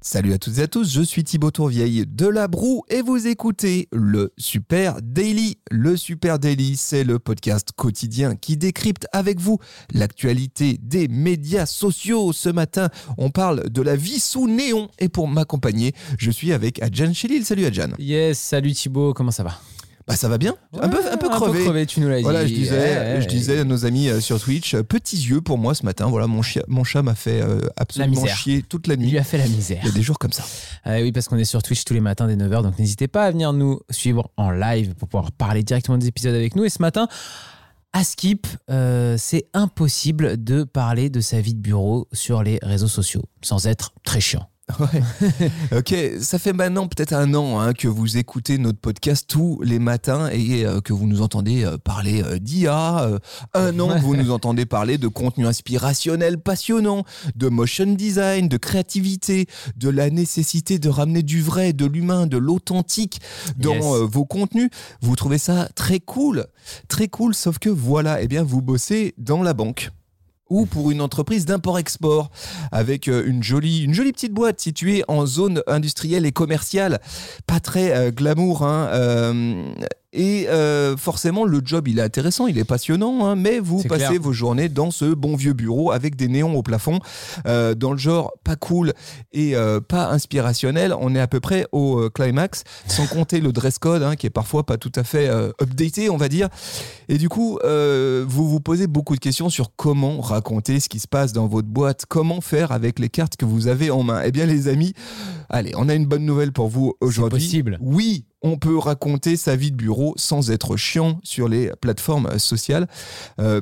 Salut à toutes et à tous, je suis Thibaut Tourvieille de La Broue et vous écoutez le Super Daily. Le Super Daily, c'est le podcast quotidien qui décrypte avec vous l'actualité des médias sociaux. Ce matin, on parle de la vie sous néon et pour m'accompagner, je suis avec Adjan Chilil. Salut Adjan. Yes, salut Thibaut, comment ça va? Bah ça va bien, un, peu, un peu crevé. Un peu crevé, tu nous l'as dit. Voilà, je disais, je disais à nos amis euh, sur Twitch, euh, petits yeux pour moi ce matin. Voilà, mon, mon chat m'a fait euh, absolument chier toute la nuit. Il lui a fait la misère. Il y a des jours comme ça. oui, parce qu'on est sur Twitch tous les matins dès 9h, donc n'hésitez pas à venir nous suivre en live pour pouvoir parler directement des épisodes avec nous. Et ce matin, à Skip, c'est impossible de parler de sa vie de bureau sur les réseaux sociaux sans être très chiant. Ouais. ok, ça fait maintenant peut-être un an hein, que vous écoutez notre podcast tous les matins et euh, que vous nous entendez euh, parler euh, d'IA. un an que vous nous entendez parler de contenu inspirationnel passionnant, de motion design, de créativité, de la nécessité de ramener du vrai, de l'humain, de l'authentique dans vos contenus. Vous trouvez ça très cool, très cool, sauf que voilà, eh bien vous bossez dans la banque ou pour une entreprise d'import-export avec euh, une jolie, petite boîte située en zone industrielle et commerciale. Pas très euh, glamour, hein, euh, et euh, forcément, le job, il est intéressant, il est passionnant, hein, mais vous passez vos journées dans ce bon vieux bureau avec des néons au plafond, euh, dans le genre pas cool et euh, pas inspirationnel. On est à peu près au climax, sans compter le dress code, hein, qui est parfois pas tout à fait updaté, on va dire. Et du coup, vous vous posez beaucoup de questions sur comment raconter ce qui se passe dans votre boîte, comment faire avec les cartes que vous avez en main. Eh bien, les amis, allez, on a une bonne nouvelle pour vous aujourd'hui. C'est possible. Oui, on peut raconter sa vie de bureau sans être chiant sur les plateformes sociales. Euh,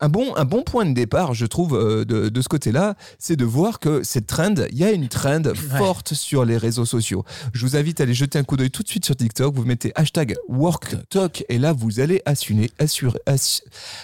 un bon, un bon point de départ, je trouve, euh, de, ce côté-là, c'est de voir que cette trend, il y a une trend forte sur les réseaux sociaux. Je vous invite à aller jeter un coup d'œil tout de suite sur TikTok. Vous mettez hashtag WorkTalk et là, vous allez assurer, assurer,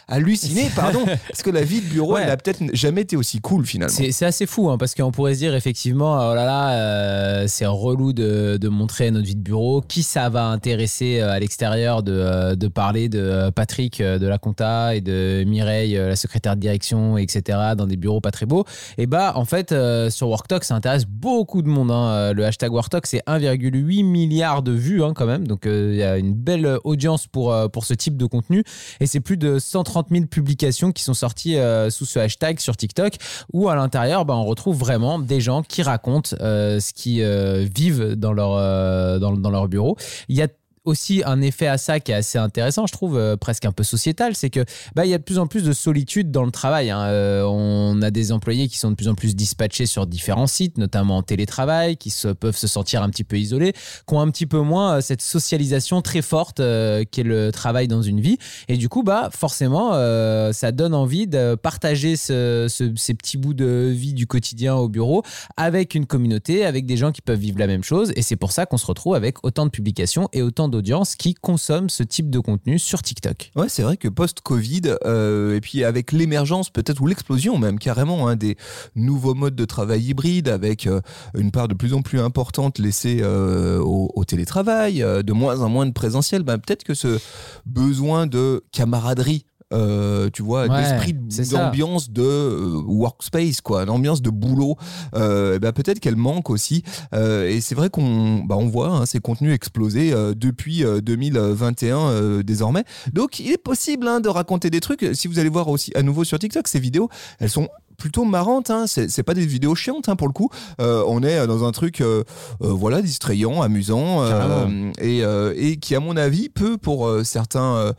halluciner, pardon, parce que la vie de bureau, elle n'a peut-être jamais été aussi cool finalement. C'est assez fou, hein, parce qu'on pourrait se dire effectivement, oh là là, euh, c'est relou de, de, montrer notre vie de bureau. Qui ça va intéresser euh, à l'extérieur de, de parler de Patrick de la compta et de Mireille euh, la secrétaire de direction, etc., dans des bureaux pas très beaux, et bah en fait euh, sur WorkTalk ça intéresse beaucoup de monde. Hein. Euh, le hashtag WorkTalk c'est 1,8 milliard de vues hein, quand même, donc il y a une belle audience pour, pour ce type de contenu, et c'est plus de 130 000 publications qui sont sorties sous ce hashtag sur TikTok, où à l'intérieur bah, on retrouve vraiment des gens qui racontent ce qu'ils vivent dans leur, dans, dans leur bureau. Il y a aussi un effet à ça qui est assez intéressant, je trouve, euh, presque un peu sociétal, c'est que bah il y a de plus en plus de solitude dans le travail. Hein. Euh, on a des employés qui sont de plus en plus dispatchés sur différents sites, notamment en télétravail, qui peuvent se sentir un petit peu isolés, qui ont un petit peu moins euh, cette socialisation très forte qu'est le travail dans une vie. Et du coup, bah forcément, ça donne envie de partager ce, ces petits bouts de vie du quotidien au bureau avec une communauté, avec des gens qui peuvent vivre la même chose. Et c'est pour ça qu'on se retrouve avec autant de publications et autant de d'audience qui consomme ce type de contenu sur TikTok. Ouais, c'est vrai que post-Covid, euh, et puis avec l'émergence peut-être ou l'explosion même carrément hein, des nouveaux modes de travail hybride avec euh, une part de plus en plus importante laissée euh, au, télétravail, de moins en moins de présentiel, ben, peut-être que ce besoin de camaraderie euh, tu vois, d'esprit d'ambiance de euh, workspace, quoi, l'ambiance de boulot. Euh, bah, peut-être qu'elle manque aussi. et c'est vrai qu'on bah, on voit hein, ces contenus exploser depuis 2021 désormais. Donc il est possible hein, de raconter des trucs. Si vous allez voir aussi à nouveau sur TikTok, ces vidéos, elles sont plutôt marrante. Hein. C'est pas des vidéos chiantes hein, pour le coup. Euh, on est dans un truc euh, euh, voilà distrayant, amusant et, et, qui à mon avis peut pour certains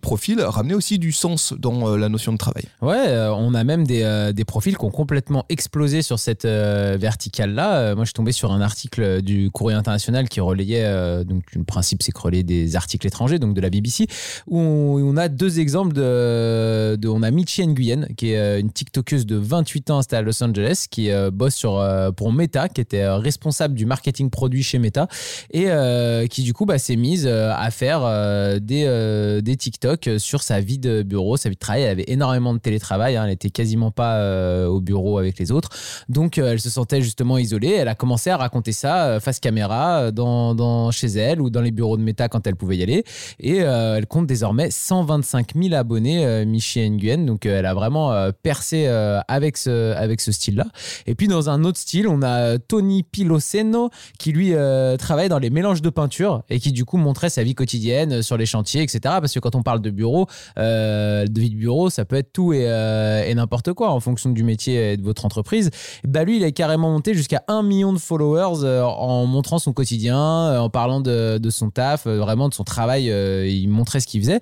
profils ramener aussi du sens dans la notion de travail. Ouais, on a même des, des, profils qui ont complètement explosé sur cette verticale là. moi je suis tombé sur un article du Courrier international qui relayait donc le principe c'est que relayer des articles étrangers donc de la BBC où on, a deux exemples de, de on a Michi Nguyen qui est une TikToker De 28 ans installée à Los Angeles qui euh, bosse sur, euh, pour Meta, qui était euh, responsable du marketing produit chez Meta et euh, qui du coup bah, s'est mise à faire des, des TikTok sur sa vie de bureau, sa vie de travail. Elle avait énormément de télétravail, hein, elle était quasiment pas au bureau avec les autres. Donc elle se sentait justement isolée. Elle a commencé à raconter ça face caméra dans, dans, chez elle ou dans les bureaux de Meta quand elle pouvait y aller. Et elle compte désormais 125 000 abonnés, Michi Nguyen. Donc elle a vraiment percé euh, avec ce, avec ce style-là. Et puis dans un autre style, on a Tony Piloseno qui lui euh, travaille dans les mélanges de peinture et qui du coup montrait sa vie quotidienne euh, sur les chantiers, etc. Parce que quand on parle de bureau, euh, de vie de bureau, ça peut être tout et, et n'importe quoi en fonction du métier et de votre entreprise. Bah lui, il est carrément monté jusqu'à un million de followers en montrant son quotidien, en parlant de, de son taf, vraiment de son travail. il montrait ce qu'il faisait.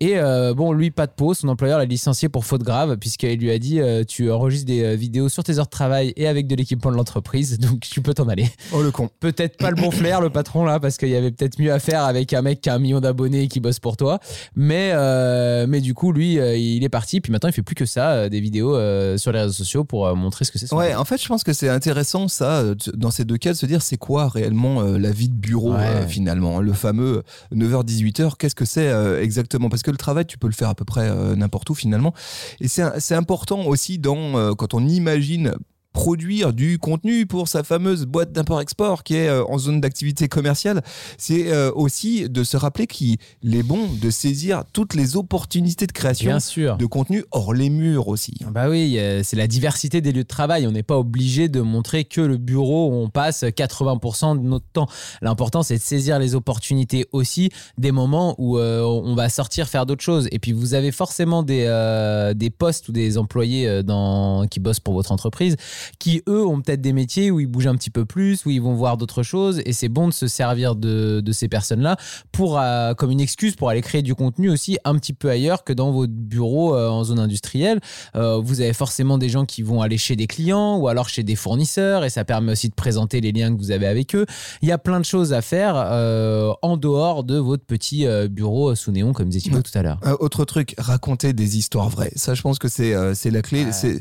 Et bon, lui, pas de pause. Son employeur l'a licencié pour faute grave puisqu'il lui a dit euh, tu enregistres des euh, vidéos sur tes heures de travail et avec de l'équipement de l'entreprise, donc tu peux t'en aller. Oh le con. Peut-être pas le bon flair, le patron là, parce qu'il y avait peut-être mieux à faire avec un mec qui a un million d'abonnés et qui bosse pour toi. Mais, euh, mais du coup, lui, il est parti. Puis maintenant, il fait plus que ça, des vidéos sur les réseaux sociaux pour montrer ce que c'est. son Ouais, en fait, je pense que c'est intéressant ça, dans ces deux cas, de se dire c'est quoi réellement la vie de bureau Ouais. finalement. Le fameux 9h-18h, qu'est-ce que c'est exactement? Parce que le travail, tu peux le faire à peu près n'importe où finalement. Et c'est important aussi euh, quand on imagine produire du contenu pour sa fameuse boîte d'import-export qui est euh, en zone d'activité commerciale, c'est euh, aussi de se rappeler qu'il est bon de saisir toutes les opportunités de création Bien sûr. de contenu hors les murs aussi. Bah oui, euh, c'est la diversité des lieux de travail. On n'est pas obligé de montrer que le bureau où on passe 80% de notre temps. L'important, c'est de saisir les opportunités aussi des moments où on va sortir faire d'autres choses. Et puis, vous avez forcément des, des postes ou des employés dans, qui bossent pour votre entreprise qui, eux, ont peut-être des métiers où ils bougent un petit peu plus, où ils vont voir d'autres choses. Et c'est bon de se servir de, de ces personnes-là pour, euh, comme une excuse pour aller créer du contenu aussi un petit peu ailleurs que dans votre bureau euh, en zone industrielle. Euh, vous avez forcément des gens qui vont aller chez des clients ou alors chez des fournisseurs et ça permet aussi de présenter les liens que vous avez avec eux. Il y a plein de choses à faire en dehors de votre petit bureau sous néon, comme disait Thibaut tout à l'heure. Autre truc, raconter des histoires vraies. Ça, je pense que c'est c'est la clé. C'est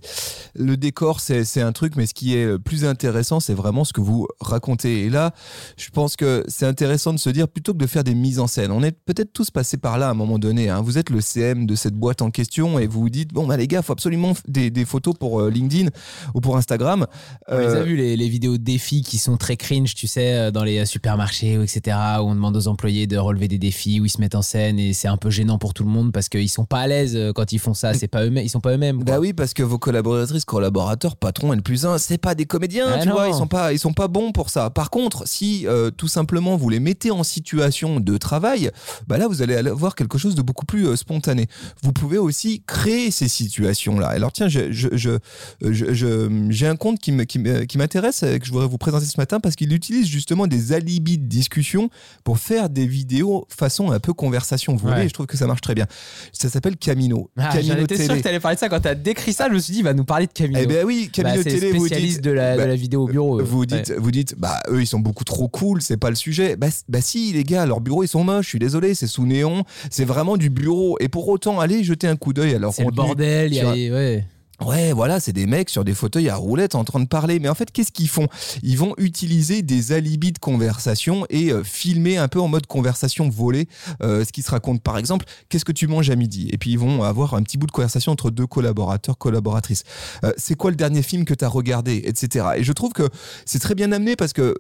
le décor, c'est c'est un truc, mais ce qui est le plus intéressant, c'est vraiment ce que vous racontez. Et là, je pense que c'est intéressant de se dire plutôt que de faire des mises en scène. On est peut-être tous passés par là à un moment donné. hein. Vous êtes le CM de cette boîte en question et vous vous dites bon bah les gars, faut absolument des, des photos pour euh, LinkedIn ou pour Instagram. On les a Euh, vu les, les vidéos de défis qui sont très cringe, tu sais, euh, dans les supermarchés, etc., où on demande aux employés de relever des défis, où ils se mettent en scène et c'est un peu gênant pour tout le monde parce qu'ils sont pas à l'aise euh, quand ils font ça. C'est pas eux ils sont pas eux-mêmes. Bah oui, parce que vos collaboratrices, collaborateurs, patrons N plus 1, c'est pas des comédiens, Ah tu non. vois, ils sont pas, ils sont pas bons pour ça. Par contre, si euh, tout simplement vous les mettez en situation de travail, bah là vous allez avoir quelque chose de beaucoup plus euh, spontané. Vous pouvez aussi créer ces situations-là. Alors tiens, je, je, je, j'ai un compte qui m'intéresse, euh, que je voudrais vous présenter ce matin, parce qu'il utilise justement des alibis de discussion pour faire des vidéos façon un peu conversation volée. Ouais. Et je trouve que ça marche très bien. Ça s'appelle Camino. Ah, Camino J'en étais sûr que t'allais parler de ça quand t'as décrit ça. Je me suis dit, il va nous parler de Camino. Eh ben oui, Camino Bah, Télé, vous dites, de la, bah, de la vidéo au bureau. eux. vous Ouais. dites, vous dites, bah eux ils sont beaucoup trop cool, c'est pas le sujet. Bah, bah si les gars, leurs bureaux ils sont moches. Je suis désolé, c'est sous néon, c'est vraiment du bureau. Et pour autant, allez jeter un coup d'œil à leur C'est le bordel. il y a ouais. Ouais, voilà, c'est des mecs sur des fauteuils à roulettes en train de parler. Mais en fait, qu'est-ce qu'ils font? Ils vont utiliser des alibis de conversation et euh, filmer un peu en mode conversation volée euh, ce qui se raconte. Par exemple, qu'est-ce que tu manges à midi? Et puis ils vont avoir un petit bout de conversation entre deux collaborateurs, collaboratrices. Euh, c'est quoi le dernier film que tu as regardé Etc. Et je trouve que c'est très bien amené parce que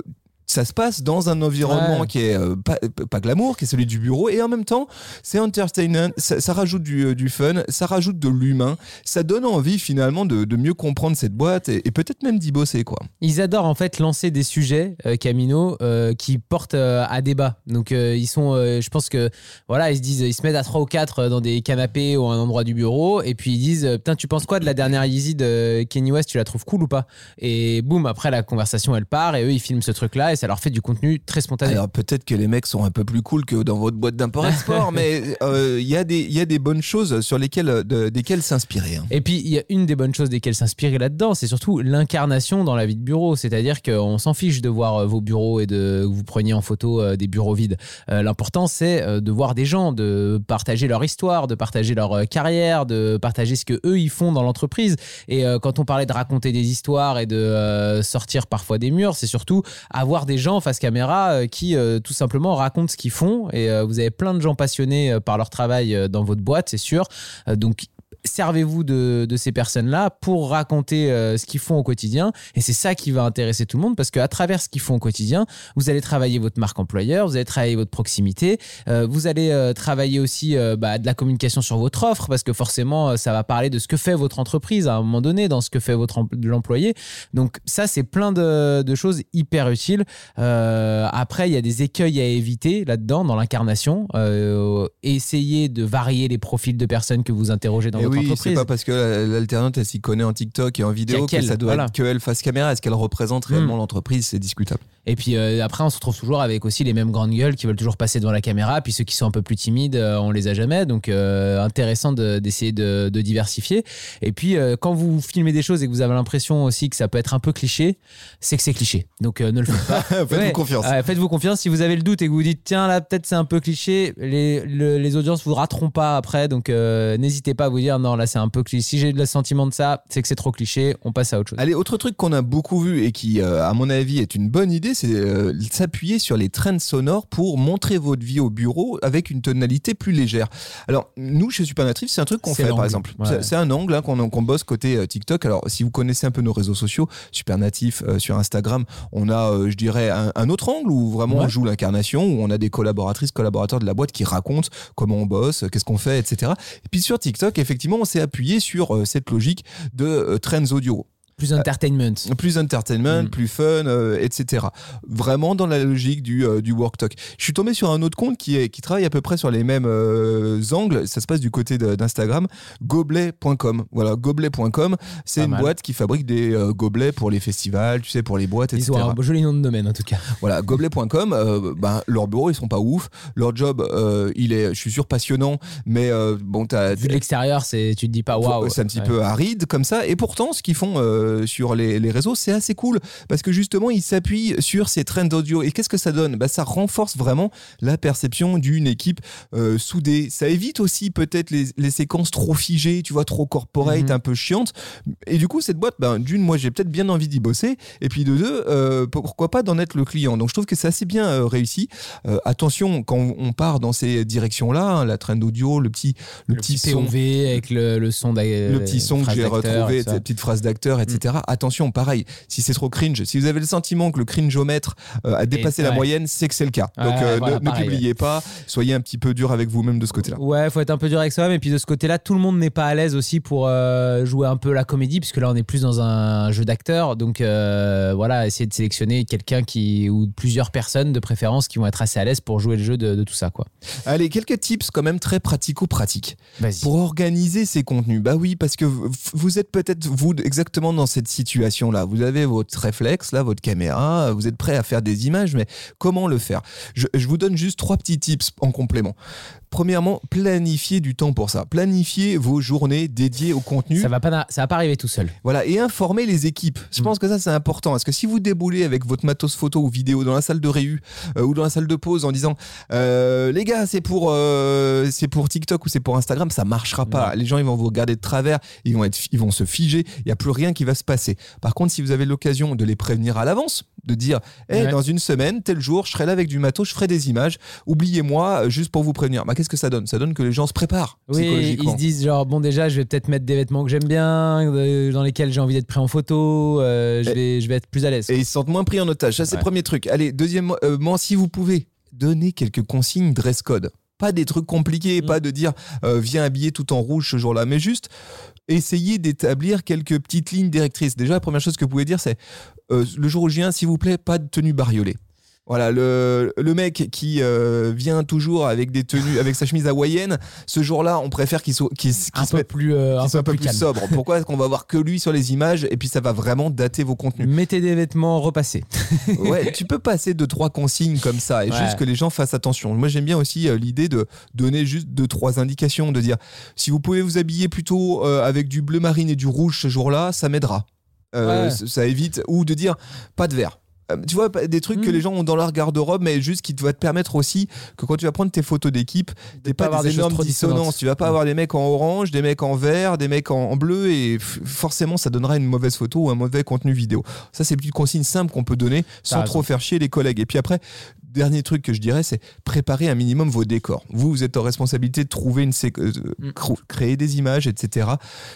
ça se passe dans un environnement Ouais. qui est euh, pas, pas glamour, qui est celui du bureau, et en même temps, c'est entertainment, ça, ça rajoute du, euh, du fun, ça rajoute de l'humain, ça donne envie finalement de, de mieux comprendre cette boîte et, et peut-être même d'y bosser quoi. Ils adorent en fait lancer des sujets, euh, Camino, euh, qui portent euh, à débat. Donc euh, ils sont, euh, je pense que voilà, ils se disent, ils se mettent à trois ou quatre dans des canapés ou à un endroit du bureau, et puis ils disent, euh, putain, tu penses quoi de la dernière Yeezy de Kenny West? Tu la trouves cool ou pas? Et boum, après la conversation elle part, et eux ils filment ce truc-là, ça leur fait du contenu très spontané. Alors peut-être que les mecs sont un peu plus cool que dans votre boîte d'import-export, mais euh, il y, a des- il y a des bonnes choses sur lesquelles, de- desquelles s'inspirer. hein. Et puis, il y a une des bonnes choses desquelles s'inspirer là-dedans, c'est surtout l'incarnation dans la vie de bureau. C'est-à-dire qu'on s'en fiche de voir euh, vos bureaux et de que vous preniez en photo euh, des bureaux vides. Euh, L'important, c'est euh, de voir des gens, de partager leur histoire, de partager leur euh, carrière, de partager ce que eux ils font dans l'entreprise. Et euh, quand on parlait de raconter des histoires et de euh, sortir parfois des murs, c'est surtout avoir des gens face caméra euh, qui euh, tout simplement racontent ce qu'ils font. Et euh, vous avez plein de gens passionnés par leur travail dans votre boîte, c'est sûr. Donc servez-vous de, de ces personnes-là pour raconter euh, ce qu'ils font au quotidien. Et c'est ça qui va intéresser tout le monde parce qu'à travers ce qu'ils font au quotidien, vous allez travailler votre marque employeur, vous allez travailler votre proximité, euh, vous allez euh, travailler aussi euh, bah, de la communication sur votre offre parce que forcément, euh, ça va parler de ce que fait votre entreprise à un moment donné, dans ce que fait votre em- l'employé. Donc ça, c'est plein de, de choses hyper utiles. Euh, après, il y a des écueils à éviter là-dedans, dans l'incarnation. Euh, essayez de varier les profils de personnes que vous interrogez dans Et oui, c'est pas parce que la- l'alternante elle s'y connaît en TikTok et en vidéo que qu'elle, ça doit voilà. être qu'elle face caméra. Est-ce qu'elle représente réellement l'entreprise C'est discutable. Et puis euh, après, on se retrouve toujours avec aussi les mêmes grandes gueules qui veulent toujours passer devant la caméra. Puis ceux qui sont un peu plus timides, euh, on les a jamais. Donc euh, intéressant de- d'essayer de, de diversifier. Et puis euh, quand vous filmez des choses et que vous avez l'impression aussi que ça peut être un peu cliché, c'est que c'est cliché. Donc ne le faites pas. Faites-vous Ouais. confiance. Ouais, Faites-vous confiance. Si vous avez le doute et que vous dites tiens là peut-être c'est un peu cliché, les, le- les audiences vous rateront pas après. Donc n'hésitez pas à vous dire non là c'est un peu cliché. Si j'ai le sentiment de ça, c'est que c'est trop cliché. On passe à autre chose. Allez, autre truc qu'on a beaucoup vu et qui, euh, à mon avis, est une bonne idée, c'est euh, s'appuyer sur les trends sonores pour montrer votre vie au bureau avec une tonalité plus légère. Alors, nous, chez Supernatif, c'est un truc qu'on fait, par exemple. Ouais. C'est- un angle hein, qu'on bosse côté euh, TikTok. Alors, si vous connaissez un peu nos réseaux sociaux, Supernatif euh, sur Instagram, on a, je dirais, un, un autre angle où vraiment on joue l'incarnation, où on a des collaboratrices, collaborateurs de la boîte qui racontent comment on bosse, qu'est-ce qu'on fait, etc. Et puis sur TikTok, effectivement, on s'est appuyé sur euh, cette logique de euh, trends audio Plus entertainment. plus entertainment, Mm. plus fun, euh, etc. Vraiment dans la logique du, euh, du work talk. Je suis tombé sur un autre compte qui, est, qui travaille à peu près sur les mêmes euh, angles. Ça se passe du côté d'Instagram. Gobelet.com. Voilà, gobelet.com. C'est une mal. boîte qui fabrique des euh, gobelets pour les festivals, tu sais, pour les boîtes, etc. Ils ont un joli nom de domaine en tout cas. Voilà, gobelet.com, euh, ben, leurs bureaux, ils sont pas ouf. Leur job, euh, il est, je suis sûr, passionnant, mais euh, bon, t'as. Vu de l'extérieur, tu te dis pas waouh. C'est un petit Ouais. peu aride comme ça. Et pourtant, ce qu'ils font euh, sur les, les réseaux, c'est assez cool. Parce que justement, ils s'appuient sur ces trends audio. Et qu'est-ce que ça donne? Bah, Ça renforce vraiment la perception d'une équipe euh, soudée. Ça évite aussi peut-être les, les séquences trop figées, tu vois, trop corporate, Mhm. un peu chiantes. Et du coup, cette boîte, ben, d'une, moi, j'ai peut-être bien envie d'y bosser. Et puis de deux, euh, pourquoi pas d'en être le client? Donc je trouve que c'est assez bien réussi. Attention, quand on part dans ces directions-là, hein, la trend audio, le petit, le, Le petit, petit son avec le, le son le petit son que j'ai retrouvé, cette petite phrase d'acteur, etc. Attention, pareil, si c'est trop cringe, si vous avez le sentiment que le cringeomètre euh, a dépassé la ouais. moyenne, c'est que c'est le cas. Ouais, Donc euh, voilà, ne, publiez pas, soyez un petit peu dur avec vous-même de ce côté-là. Ouais, faut être un peu dur avec soi-même. Et puis de ce côté-là, tout le monde n'est pas à l'aise aussi pour euh, jouer un peu la comédie, puisque là, on est plus dans un jeu d'acteur. Donc euh, voilà, essayer de sélectionner quelqu'un qui ou plusieurs personnes de préférence qui vont être assez à l'aise pour jouer le jeu de, de tout ça, quoi. Allez, quelques tips quand même très pratico-pratiques pour organiser ces contenus. Bah oui, parce que vous êtes peut-être vous exactement dans cette situation-là. Vous avez votre réflexe, là, votre caméra, vous êtes prêt à faire des images, mais comment le faire? Je, je vous donne juste trois petits tips en complément. Premièrement, planifiez du temps pour ça. Planifiez vos journées dédiées au contenu. Ça va pas, ça va pas arriver tout seul. Voilà, et informer les équipes. Je Mm. pense que ça, c'est important. Parce que si vous déboulez avec votre matos photo ou vidéo dans la salle de réu euh, ou dans la salle de pause en disant euh, les gars, c'est pour, euh, c'est pour TikTok ou c'est pour Instagram, ça marchera pas. Les gens, ils vont vous regarder de travers, ils vont, être, ils vont se figer, il n'y a plus rien qui va se passer. Par contre, si vous avez l'occasion de les prévenir à l'avance, de dire hey, Ouais. dans une semaine, tel jour, je serai là avec du matos, je ferai des images, oubliez-moi juste pour vous prévenir. Bah, Qu'est-ce que ça donne? Ça donne que les gens se préparent Oui, ils se disent genre bon déjà je vais peut-être mettre des vêtements que j'aime bien, euh, dans lesquels j'ai envie d'être pris en photo, euh, je vais je vais être plus à l'aise. Et ils se sentent moins pris en otage. Ça, c'est le premier truc. Allez, deuxièmement, euh, si vous pouvez, donnez quelques consignes dress code. Pas des trucs compliqués, Mm. pas de dire euh, viens habillé tout en rouge ce jour-là, mais juste essayez d'établir quelques petites lignes directrices. Déjà, la première chose que vous pouvez dire, c'est euh, le jour où je viens, s'il vous plaît, pas de tenue bariolée. Voilà, le, le mec qui euh, vient toujours avec des tenues, avec sa chemise hawaïenne, ce jour-là, on préfère qu'il soit, qu'il, qu'il Un peu plus, euh, qu'il un soit peu un peu plus sobre. Pourquoi est-ce qu'on va voir que lui sur les images et puis ça va vraiment dater vos contenus? Mettez des vêtements repassés. Ouais, tu peux passer deux trois consignes comme ça et Ouais. juste que les gens fassent attention. Moi, j'aime bien aussi euh, l'idée de donner juste deux trois indications, de dire si vous pouvez vous habiller plutôt euh, avec du bleu marine et du rouge ce jour-là, ça m'aidera. Ouais. Ça évite ou de dire pas de vert. Euh, Tu vois, des trucs que Mm. les gens ont dans leur garde-robe, mais juste qui va te permettre aussi que quand tu vas prendre tes photos d'équipe, t'es pas pas, avoir des des énormes dissonances. Tu vas pas Mm. avoir des mecs en orange, des mecs en vert, des mecs en, en bleu, et forcément, ça donnera une mauvaise photo ou un mauvais contenu vidéo. Ça, c'est une petite consigne simple qu'on peut donner sans trop raison. faire chier les collègues. Et puis après, dernier truc que je dirais, c'est préparer un minimum vos décors. Vous, vous êtes en responsabilité de trouver une sé- euh, Mm. créer des images, etc.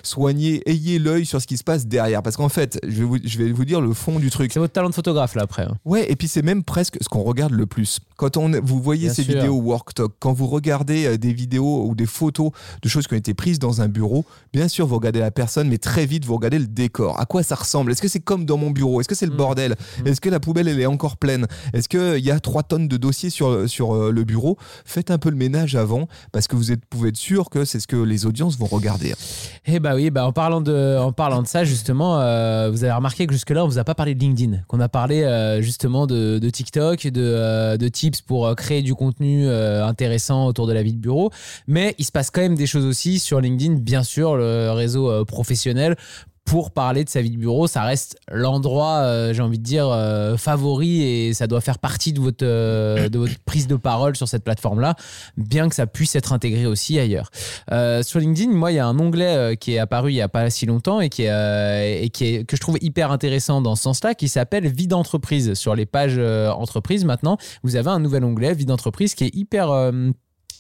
Soignez, ayez l'œil sur ce qui se passe derrière. Parce qu'en fait, je vais, vous, je vais vous dire le fond du truc. C'est votre talent de photographe là après. hein. Ouais, et puis c'est même presque ce qu'on regarde le plus. Quand on, vous voyez Bien ces sûr. vidéos Worktalk, quand vous regardez euh, des vidéos ou des photos de choses qui ont été prises dans un bureau, bien sûr, vous regardez la personne, mais très vite, vous regardez le décor. À quoi ça ressemble? Est-ce que c'est comme dans mon bureau? Est-ce que c'est le Mm. bordel? Mm. Est-ce que la poubelle, elle est encore pleine? Est-ce qu'il y a trois tonnes de dossiers sur, sur euh, le bureau Faites un peu le ménage avant, parce que vous êtes, pouvez être sûr que c'est ce que les audiences vont regarder. Eh bah oui, bah en parlant de, en parlant de ça justement, euh, vous avez remarqué que jusque-là on vous a pas parlé de LinkedIn, qu'on a parlé euh, justement de, de TikTok, de, de tips pour créer du contenu intéressant autour de la vie de bureau, mais il se passe quand même des choses aussi sur LinkedIn, bien sûr, le réseau professionnel. Pour parler de sa vie de bureau, ça reste l'endroit, euh, j'ai envie de dire, euh, favori et ça doit faire partie de votre, euh, de votre prise de parole sur cette plateforme-là, bien que ça puisse être intégré aussi ailleurs. Sur LinkedIn, moi, il y a un onglet qui est apparu il y a pas si longtemps et qui est, et qui est que je trouve hyper intéressant dans ce sens-là, qui s'appelle Vie d'entreprise. Sur les pages entreprises, maintenant, vous avez un nouvel onglet Vie d'entreprise qui est hyper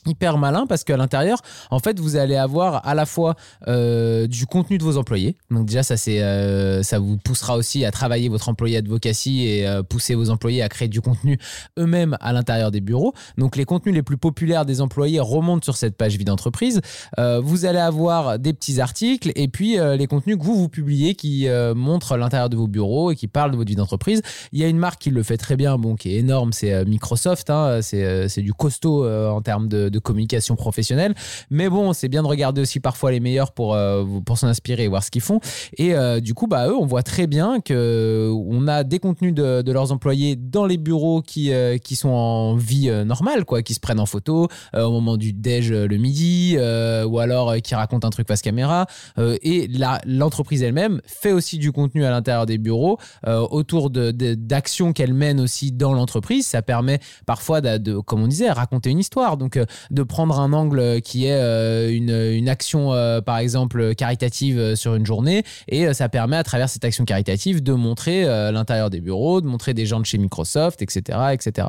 hyper malin parce qu'à l'intérieur, en fait, vous allez avoir à la fois euh, du contenu de vos employés. Donc déjà, ça c'est, euh, ça vous poussera aussi à travailler votre employé advocacy et euh, pousser vos employés à créer du contenu eux-mêmes à l'intérieur des bureaux. Donc les contenus les plus populaires des employés remontent sur cette page vie d'entreprise. Vous allez avoir des petits articles et puis les contenus que vous vous publiez qui montrent l'intérieur de vos bureaux et qui parlent de votre vie d'entreprise. Il y a une marque qui le fait très bien, bon, qui est énorme, c'est Microsoft. hein, c'est, c'est du costaud en termes de, de communication professionnelle. Mais bon, c'est bien de regarder aussi parfois les meilleurs pour, euh, pour s'en inspirer et voir ce qu'ils font. Et euh, du coup, bah, eux, on voit très bien que on a des contenus de, de leurs employés dans les bureaux qui, euh, qui sont en vie euh, normale, quoi, qui se prennent en photo euh, au moment du déj euh, le midi, euh, ou alors euh, qui racontent un truc face caméra. Euh, et l'entreprise elle-même fait aussi du contenu à l'intérieur des bureaux euh, autour de- de- d'actions qu'elle mène aussi dans l'entreprise. Ça permet parfois, de, de- comme on disait, raconter une histoire. Donc, euh, de prendre un angle qui est euh, une, action, euh, par exemple, caritative euh, sur une journée. Et ça permet, à travers cette action caritative, de montrer l'intérieur des bureaux, de montrer des gens de chez Microsoft, etc. etc.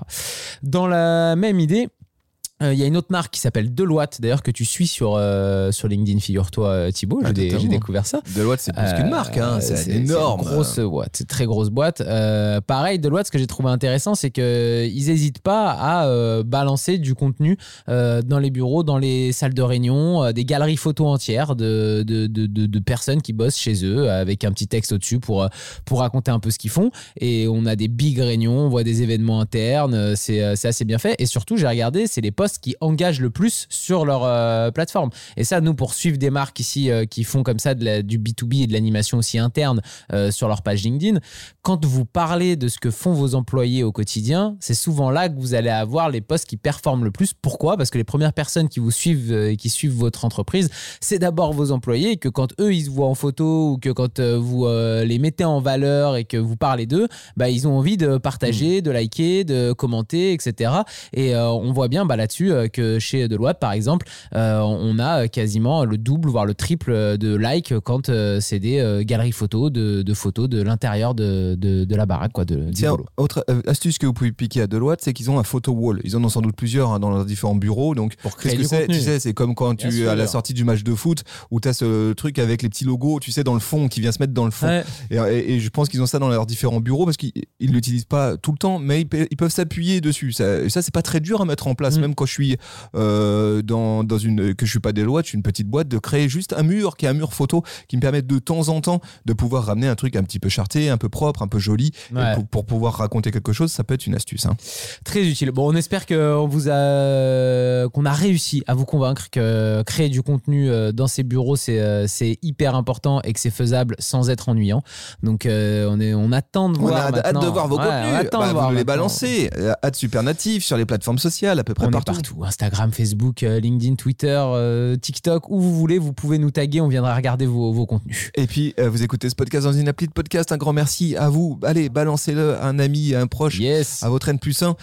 Dans la même idée, euh, il y a une autre marque qui s'appelle Deloitte, d'ailleurs, que tu suis sur, euh, sur LinkedIn, figure-toi, euh, Thibaut. Ah, J'ai découvert ça. Deloitte, c'est plus qu'une marque, hein. c'est une énorme. grosse boîte, c'est une très grosse boîte. Euh, pareil, Deloitte, ce que j'ai trouvé intéressant, c'est qu'ils n'hésitent pas à balancer du contenu dans les bureaux, dans les salles de réunion, des galeries photos entières de, de, de, de- de personnes qui bossent chez eux avec un petit texte au-dessus pour, pour raconter un peu ce qu'ils font. Et on a des big réunions, on voit des événements internes, c'est c'est assez bien fait. Et surtout, j'ai regardé, c'est les posts qui engagent le plus sur leur euh, plateforme. Et ça, nous, pour suivre des marques ici euh, qui font comme ça de la- du B2B et de l'animation aussi interne euh, sur leur page LinkedIn, quand vous parlez de ce que font vos employés au quotidien, c'est souvent là que vous allez avoir les posts qui performent le plus. Pourquoi? Parce que les premières personnes qui vous suivent et qui suivent votre entreprise, c'est d'abord vos employés et que quand eux, ils se voient en photo ou que quand vous les mettez en valeur et que vous parlez d'eux, bah, ils ont envie de partager, de liker, de commenter, etc. Et on voit bien bah, là-dessus euh, que chez Deloitte, par exemple, euh, on a quasiment le double, voire le triple de likes quand euh, c'est des euh, galeries photos de, de photos de l'intérieur de, de, de la baraque, quoi, de, du autre euh, astuce que vous pouvez piquer à Deloitte, c'est qu'ils ont un photo wall. Ils en ont sans doute plusieurs hein, dans leurs différents bureaux. Donc, Pour créer du. Tu sais, c'est comme quand Bien tu sûr. à la sortie du match de foot où tu as ce truc avec les petits logos, tu sais, dans le fond, qui vient se mettre dans le fond. Ouais. Et, et- et je pense qu'ils ont ça dans leurs différents bureaux parce qu'ils ils l'utilisent pas tout le temps, mais ils, pe- ils peuvent s'appuyer dessus. Ça c'est pas très dur à mettre en place, Mm. même quand je suis euh, dans, dans une que je suis pas Deloitte, je suis une petite boîte, de créer juste un mur qui est un mur photo qui me permet de temps en temps de pouvoir ramener un truc un petit peu charté, un peu propre, un peu joli, et pour, pour pouvoir raconter quelque chose, ça peut être une astuce. hein. Très utile. Bon, on espère qu'on vous a qu'on a réussi à vous convaincre que créer du contenu euh, dans ces bureaux c'est euh, c'est hyper important et que c'est faisable sans être ennuyant. Donc euh, on est on attend de On voir a hâte de voir vos Ouais, on contenus. attend Bah, de vous voir nous les. Euh, Hâte supernatif sur les plateformes sociales, à peu près On partout. Instagram, Facebook, euh, LinkedIn, Twitter, euh, TikTok, où vous voulez, vous pouvez nous taguer, on viendra regarder vos, vos contenus. Et puis, euh, vous écoutez ce podcast dans une appli de podcast. Un grand merci à vous. Allez, balancez-le à un ami, à un proche. Yes. à votre N plus 1,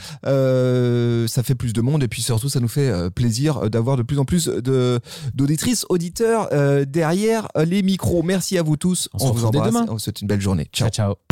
ça fait plus de monde et puis surtout ça nous fait plaisir d'avoir de plus en plus de d'auditrices, auditeurs derrière les micros. Merci à vous tous. On embrasse. On vous souhaite une belle journée. Ciao. ciao. ciao.